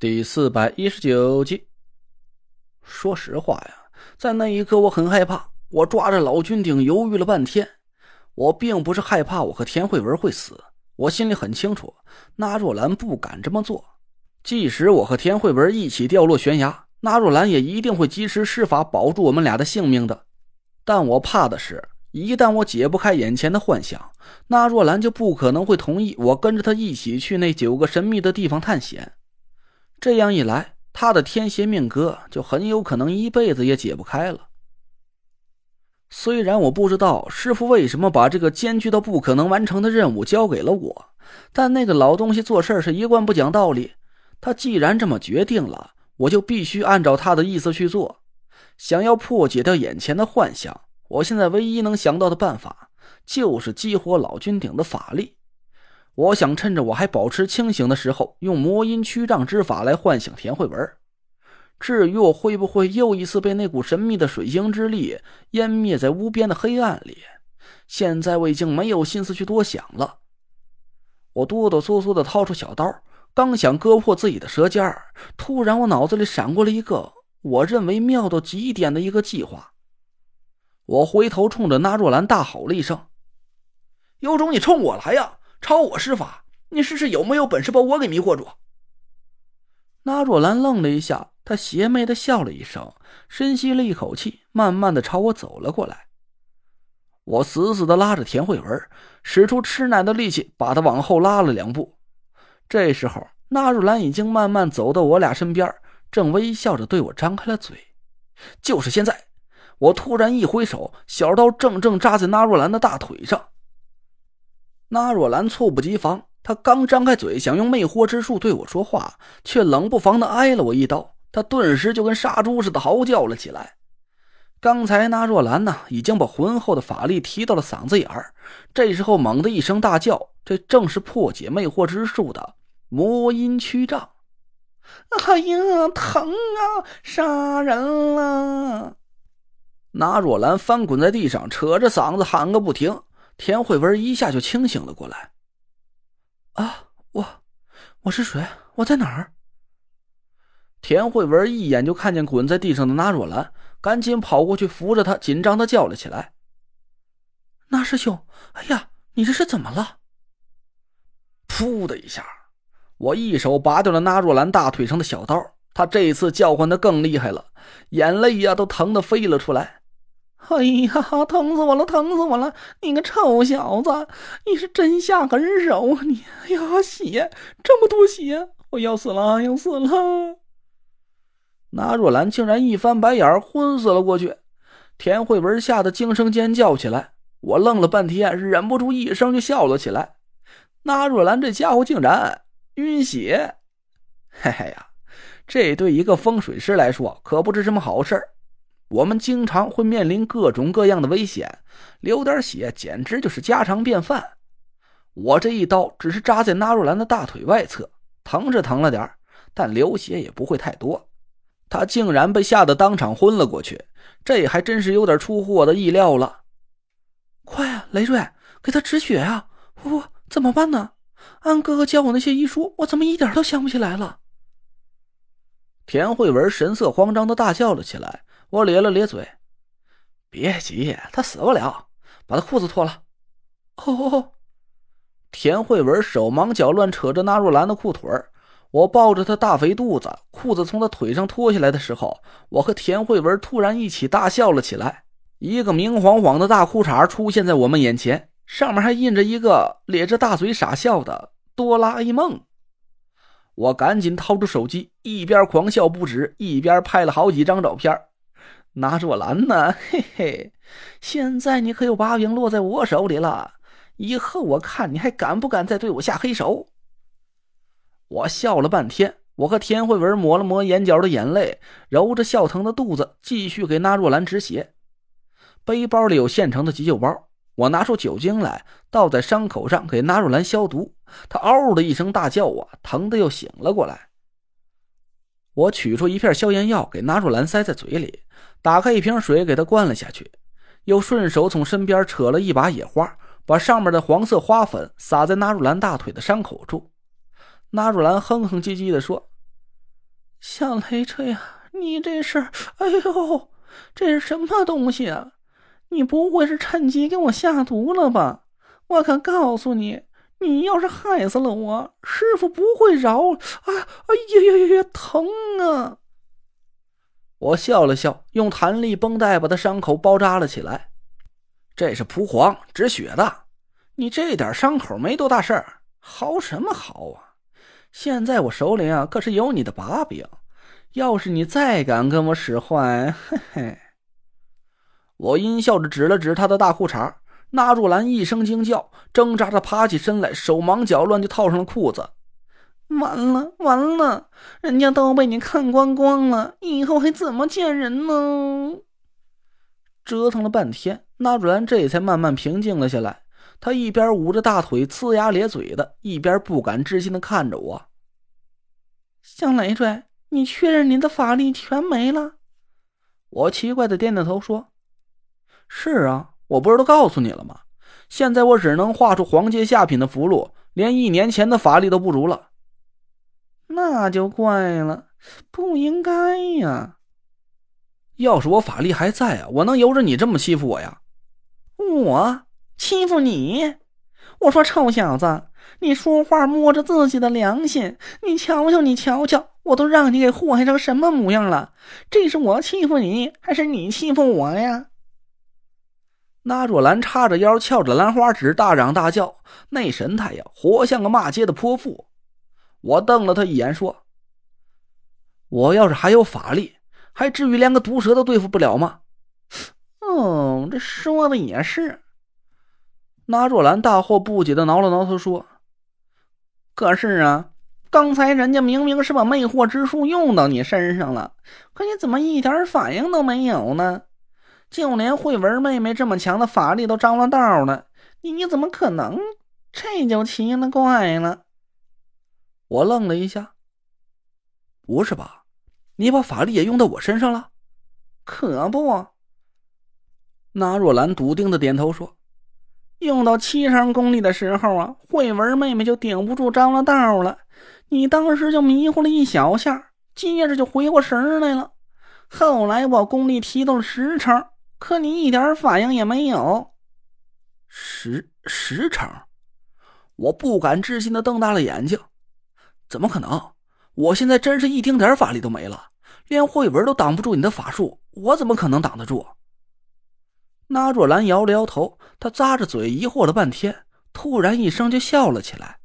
第四百一十九集。说实话呀，在那一刻我很害怕，我抓着老君鼎犹豫了半天。我并不是害怕我和田慧文会死，我心里很清楚，那若兰不敢这么做。即使我和田慧文一起掉落悬崖，那若兰也一定会及时施法保住我们俩的性命的。但我怕的是，一旦我解不开眼前的幻想，那若兰就不可能会同意我跟着她一起去那九个神秘的地方探险。这样一来，他的天邪命格就很有可能一辈子也解不开了。虽然我不知道师傅为什么把这个艰巨到不可能完成的任务交给了我，但那个老东西做事是一贯不讲道理。他既然这么决定了，我就必须按照他的意思去做。想要破解掉眼前的幻象，我现在唯一能想到的办法就是激活老君鼎的法力。我想趁着我还保持清醒的时候，用魔音驱障之法来唤醒田慧文。至于我会不会又一次被那股神秘的水晶之力湮灭在无边的黑暗里，现在我已经没有心思去多想了。我哆哆嗦嗦的掏出小刀，刚想割破自己的舌尖，突然我脑子里闪过了一个我认为妙到极点的一个计划。我回头冲着那若兰大吼了一声：“有种你冲我来呀！”朝我施法，你试试有没有本事把我给迷惑住。那若兰愣了一下，她邪魅的笑了一声，深吸了一口气，慢慢的朝我走了过来。我死死的拉着田慧文，使出吃奶的力气，把她往后拉了两步。这时候，那若兰已经慢慢走到我俩身边，正微笑着对我张开了嘴。就是现在，我突然一挥手，小刀正正扎在那若兰的大腿上。那若兰猝不及防，她刚张开嘴想用魅惑之术对我说话，却冷不防的挨了我一刀。她顿时就跟杀猪似的嚎叫了起来。刚才那若兰呢，已经把浑厚的法力提到了嗓子眼儿，这时候猛的一声大叫，这正是破解魅惑之术的魔音驱障。哎呀，疼啊！杀人了！那若兰翻滚在地上，扯着嗓子喊个不停。田慧文一下就清醒了过来。啊，我，我是谁？我在哪儿？田慧文一眼就看见滚在地上的那若兰，赶紧跑过去扶着她，紧张的叫了起来：“那师兄，哎呀，你这是怎么了？”噗的一下，我一手拔掉了那若兰大腿上的小刀，她这次叫唤的更厉害了，眼泪呀都疼得飞了出来。哎呀，疼死我了，疼死我了！你个臭小子，你是真下狠手啊！你，哎呀，血这么多血，我要死了，要死了！那若兰竟然一翻白眼，昏死了过去。田慧文吓得惊声尖叫起来，我愣了半天，忍不住一声就笑了起来。那若兰这家伙竟然晕血，嘿嘿呀，这对一个风水师来说可不是什么好事儿。我们经常会面临各种各样的危险，流点血简直就是家常便饭。我这一刀只是扎在纳若兰的大腿外侧，疼是疼了点但流血也不会太多。他竟然被吓得当场昏了过去，这还真是有点出乎我的意料了。快啊，雷瑞，给他止血啊！我怎么办呢？安哥哥教我那些医术，我怎么一点都想不起来了？田慧文神色慌张的大叫了起来。我咧了咧嘴，别急，他死不了。把他裤子脱了。哦。田慧文手忙脚乱扯着那若兰的裤腿我抱着她大肥肚子，裤子从她腿上脱下来的时候，我和田慧文突然一起大笑了起来。一个明晃晃的大裤衩出现在我们眼前，上面还印着一个咧着大嘴傻笑的哆啦 A 梦。我赶紧掏出手机，一边狂笑不止，一边拍了好几张照片。拿着我拦呢，嘿嘿！现在你可有把柄落在我手里了，以后我看你还敢不敢再对我下黑手？我笑了半天，我和田慧文抹了抹眼角的眼泪，揉着笑疼的肚子，继续给那若兰止血。背包里有现成的急救包，我拿出酒精来，倒在伤口上给那若兰消毒。她嗷的一声大叫啊，疼的又醒了过来。我取出一片消炎药，给那若兰塞在嘴里。打开一瓶水，给他灌了下去，又顺手从身边扯了一把野花，把上面的黄色花粉撒在纳若兰大腿的伤口处。纳若兰哼哼唧唧地说：“小雷锤啊，你这是……哎呦，这是什么东西啊？你不会是趁机给我下毒了吧？我可告诉你，你要是害死了我，师傅不会饶！啊哎，哎呀呀呀，疼啊！我笑了笑，用弹力绷带把他伤口包扎了起来。这是蒲黄止血的，你这点伤口没多大事儿，嚎什么嚎啊？现在我手里啊可是有你的把柄，要是你再敢跟我使坏，嘿嘿！我阴笑着指了指他的大裤衩，纳若兰一声惊叫，挣扎着爬起身来，手忙脚乱就套上了裤子。完了完了，人家都被你看光光了，以后还怎么见人呢？折腾了半天，纳若兰这才慢慢平静了下来。他一边捂着大腿，呲牙咧嘴的，一边不敢置信的看着我。向雷拽，你确认你的法力全没了？我奇怪的点点头说。是啊，我不是都告诉你了吗？现在我只能画出黄阶下品的符箓，连一年前的法力都不如了。那就怪了，不应该呀！要是我法力还在啊，我能由着你这么欺负我呀？我欺负你？我说臭小子，你说话摸着自己的良心！你瞧瞧，你瞧瞧，我都让你给祸害成什么模样了？这是我欺负你，还是你欺负我呀？那若兰叉着腰，翘着兰花指，大嚷大叫，那神态呀，活像个骂街的泼妇。我瞪了他一眼，说：“我要是还有法力，还至于连个毒蛇都对付不了吗？”哦，这说的也是。那若兰大惑不解的挠了挠头，说：“可是啊，刚才人家明明是把魅惑之术用到你身上了，可你怎么一点反应都没有呢？”就连慧文妹妹这么强的法力都着了道了，你你怎么可能？这就奇了怪了。我愣了一下，不是吧？你把法力也用到我身上了？可不。那若兰笃定的点头说：“用到七成功力的时候啊，慧文妹妹就顶不住着了道了。你当时就迷糊了一小下，接着就回过神来了。后来我功力提到了十成。”可你一点反应也没有，十十成，我不敢置信的瞪大了眼睛，怎么可能？我现在真是一丁点法力都没了，连慧文都挡不住你的法术，我怎么可能挡得住？那若兰摇了摇头，她咂着嘴疑惑了半天，突然一声就笑了起来。